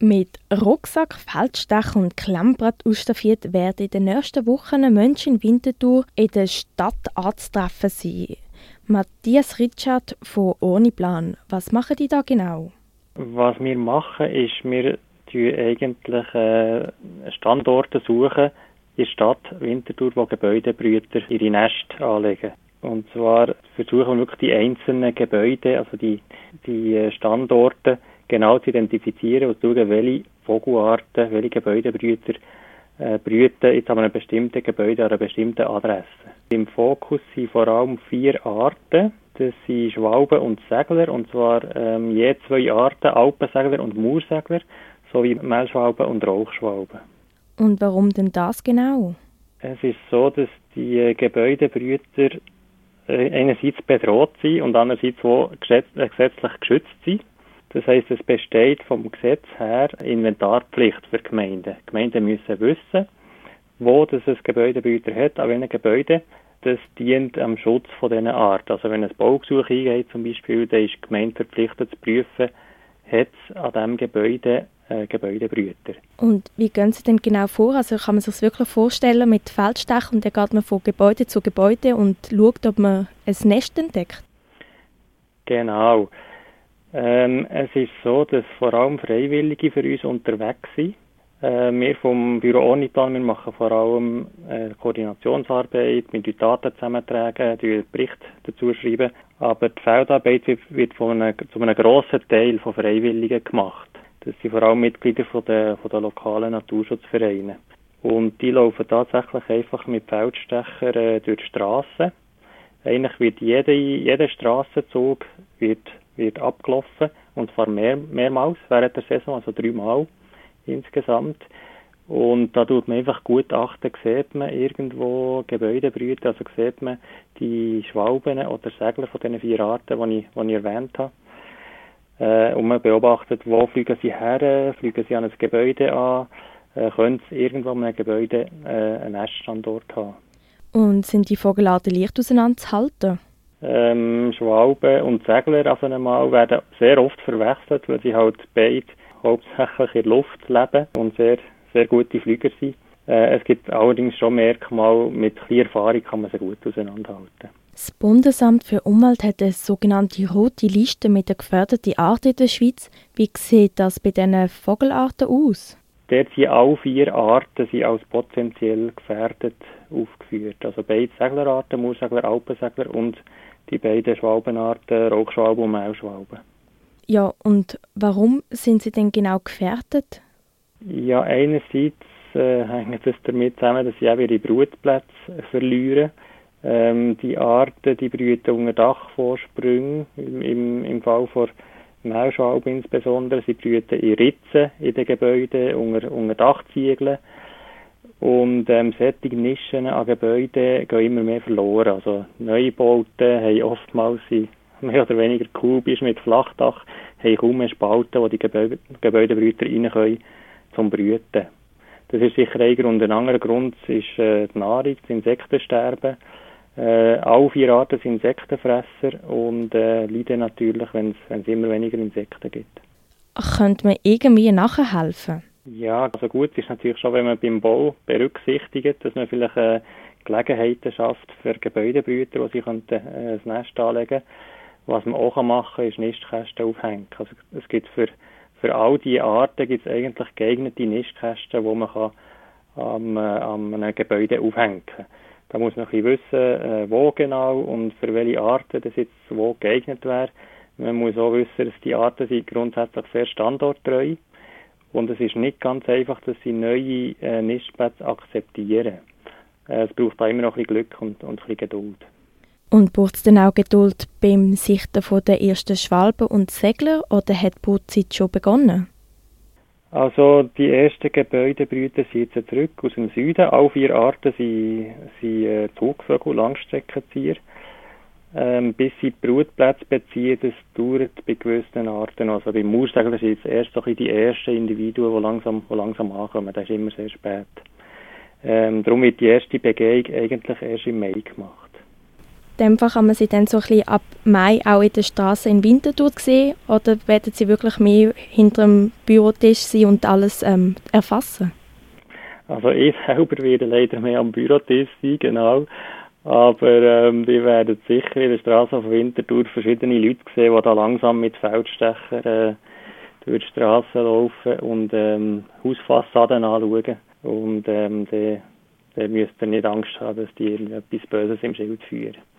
Mit Rucksack, Feldstecher und Klemmbrett ausstaffiert werden in den nächsten Wochen Menschen in Winterthur in der Stadt anzutreffen sein. Matthias Richard von Oniplan, was machen die da genau? Was wir machen, ist, wir suchen eigentlich äh, Standorte suchen in der Stadt Winterthur, wo Gebäudebrüter ihre Nest anlegen. Und zwar versuchen wir wirklich die einzelnen Gebäude, also die, die äh, Standorte, genau zu identifizieren und zu schauen, welche Vogelarten, welche Gebäudebrüter äh, brüten jetzt an einem bestimmten Gebäude an einer bestimmten Adresse. Im Fokus sind vor allem vier Arten. Das sind Schwalben und Segler, und zwar ähm, je zwei Arten, Alpensegler und Moorsegler, sowie Mehlschwalben und Rauchschwalben. Und warum denn das genau? Es ist so, dass die Gebäudebrüter äh, einerseits bedroht sind und andererseits auch äh, gesetzlich geschützt sind. Das heißt, es besteht vom Gesetz her Inventarpflicht für Gemeinden. Die Gemeinden müssen wissen, wo das ein Gebäudebrüter hat, an welchen Gebäude. Das dient am Schutz von diesen Art. Also wenn ein Baugesuch eingeht zum Beispiel, dann ist die Gemeinde verpflichtet zu prüfen, hat es an diesem Gebäude äh, Gebäudebrüter. Und wie gehen Sie denn genau vor? Also kann man sich das wirklich vorstellen mit Feldstechen und dann geht man von Gebäude zu Gebäude und schaut, ob man ein Nest entdeckt? Genau. Ähm, es ist so, dass vor allem Freiwillige für uns unterwegs sind. Äh, wir vom Büro Ornital, wir machen vor allem äh, Koordinationsarbeit, wir die Daten zusammentragen, die Bericht dazu schreiben. Aber die Feldarbeit wird, von einem, zu einem grossen Teil von Freiwilligen gemacht. Das sind vor allem Mitglieder von der, von der lokalen Naturschutzvereine. Und die laufen tatsächlich einfach mit Feldstecher äh, durch die Straßen. Eigentlich wird jeder, jeder Straßenzug wird wird abgelaufen und zwar mehr, mehrmals während der Saison, also dreimal insgesamt. Und da tut man einfach gut achten, sieht man irgendwo Gebäudebrüte, also sieht man die Schwalben oder Segler von den vier Arten, die ich, ich erwähnt habe. Äh, und man beobachtet, wo fliegen sie her, fliegen sie an ein Gebäude an, äh, können sie irgendwo an einem Gebäude äh, einen Neststandort haben. Und sind die Vogelarten leicht auseinanderzuhalten? Ähm, Schwalben und Segler auf einmal werden sehr oft verwechselt, weil sie halt beide hauptsächlich in der Luft leben und sehr, sehr gute Flüger sind. Äh, es gibt allerdings schon Merkmale, mit kleiner Erfahrung kann man sie gut auseinanderhalten. Das Bundesamt für Umwelt hat eine sogenannte rote Liste mit den gefährdeten Arten in der Schweiz. Wie sieht das bei diesen Vogelarten aus? Dort sind alle vier Arten sind als potenziell gefährdet aufgeführt. Also beide Seglerarten, Moorsegler, Alpensegler und die beiden Schwalbenarten, Rauchschwalbe und Mehlschwalbe. Ja, und warum sind sie denn genau gefährdet? Ja, einerseits äh, hängt es damit zusammen, dass sie auch ihre Brutplätze verlieren. Ähm, die Arten, die brüten unter Dachvorsprüngen, im, im, im Fall von Mehlschwalbe insbesondere. Sie brüten in Ritzen in den Gebäuden, unter, unter Dachziegeln. Und ähm, solche Nischen an Gebäuden gehen immer mehr verloren. Also Neubauten haben oftmals mehr oder weniger kubisch mit Flachdach, haben kaum mehr Spalten, wo die Gebäude, Gebäudebrüter rein können zum Brüten. Das ist sicher ein Grund. Ein anderer Grund ist äh, die Nahrung, das Insektensterben. Äh, alle vier Arten sind Insektenfresser und äh, leiden natürlich, wenn es immer weniger Insekten gibt. Könnte man irgendwie nachhelfen? Ja, also gut ist natürlich schon, wenn man beim Bau berücksichtigt, dass man vielleicht äh, Gelegenheiten schafft für Gebäudebrüter, wo sie könnten, äh, ein Nest anlegen Was man auch machen kann, ist Nistkästen aufhängen. Also es gibt für, für all diese Arten gibt es eigentlich geeignete Nistkästen, wo man kann am, äh, am einem Gebäude aufhängen kann. Da muss man ein bisschen wissen, äh, wo genau und für welche Arten das jetzt wo geeignet wäre. Man muss auch wissen, dass die Arten sind grundsätzlich sehr standorttreu und es ist nicht ganz einfach, dass sie neue äh, Nistplätze akzeptieren. Äh, es braucht da immer noch ein bisschen Glück und, und ein bisschen Geduld. Und braucht es dann auch Geduld beim Sichten von der ersten Schwalben und Segler oder hat die Brutzeit schon begonnen? Also die ersten Gebäudebrüter sind jetzt zurück aus dem Süden. Alle vier Arten sind, sind äh, Zugvögel, Langstreckenzieher ähm, bis sie Brutplätze beziehen, das dauert bei gewissen Arten. Also beim Mauersegler sind es erst so die ersten Individuen, die langsam, die langsam ankommen. Das ist immer sehr spät. Ähm, darum wird die erste Begehung eigentlich erst im Mai gemacht. dem Fall kann man sie dann so ein bisschen ab Mai auch in der Straße in Winterthur sehen oder werden sie wirklich mehr hinter dem Bürotisch sein und alles ähm, erfassen? Also ich selber werde leider mehr am Bürotisch sein, genau. Aber ähm, wir werden sicher in der Straße von Winterthur verschiedene Leute sehen, die da langsam mit Feldstecher äh, durch die Straße laufen und ähm, Hausfassaden anschauen. Und ähm, dann müsst ihr nicht Angst haben, dass die irgendetwas Böses im Schild führen.